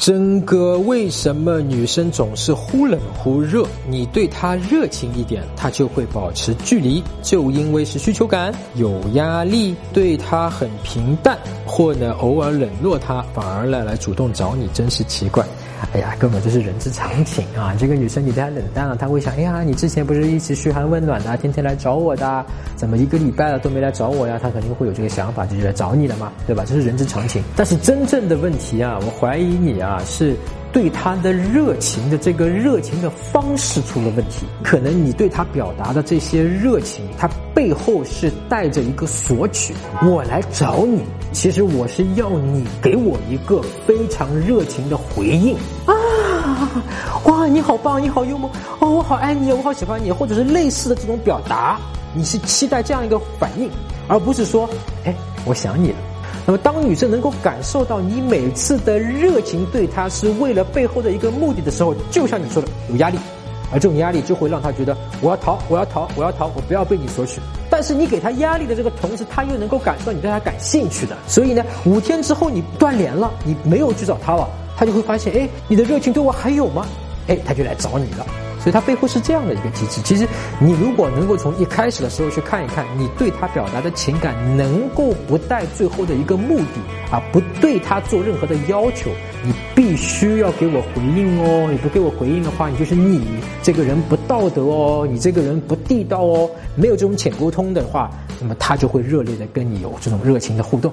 真哥，为什么女生总是忽冷忽热？你对她热情一点，她就会保持距离；就因为是需求感、有压力，对她很平淡，或呢偶尔冷落她，反而来来主动找你，真是奇怪。哎呀，根本就是人之常情啊！这个女生你对她冷淡了，她会想：哎呀，你之前不是一直嘘寒问暖的，天天来找我的，怎么一个礼拜了都没来找我呀？她肯定会有这个想法，就来找你了嘛，对吧？这是人之常情。但是真正的问题啊，我怀疑你啊啊是对他的热情的这个热情的方式出了问题。可能你对他表达的这些热情，它背后是带着一个索取。我来找你，其实我是要你给我一个非常热情的回应。啊！哇，你好棒，你好幽默哦，我好爱你，我好喜欢你，或者是类似的这种表达，你是期待这样一个反应，而不是说，哎，我想你了。那么，当女生能够感受到你每次的热情对她是为了背后的一个目的的时候，就像你说的，有压力，而这种压力就会让她觉得我要逃，我要逃，我要逃，我不要被你索取。但是你给她压力的这个同时，她又能够感受到你对她感兴趣的，所以呢，五天之后你断联了，你没有去找她了。她就会发现，哎，你的热情对我还有吗？哎，她就来找你了。所以，他背后是这样的一个机制。其实，你如果能够从一开始的时候去看一看，你对他表达的情感能够不带最后的一个目的啊，不对他做任何的要求，你必须要给我回应哦。你不给我回应的话，你就是你这个人不道德哦，你这个人不地道哦。没有这种浅沟通的话，那么他就会热烈的跟你有这种热情的互动。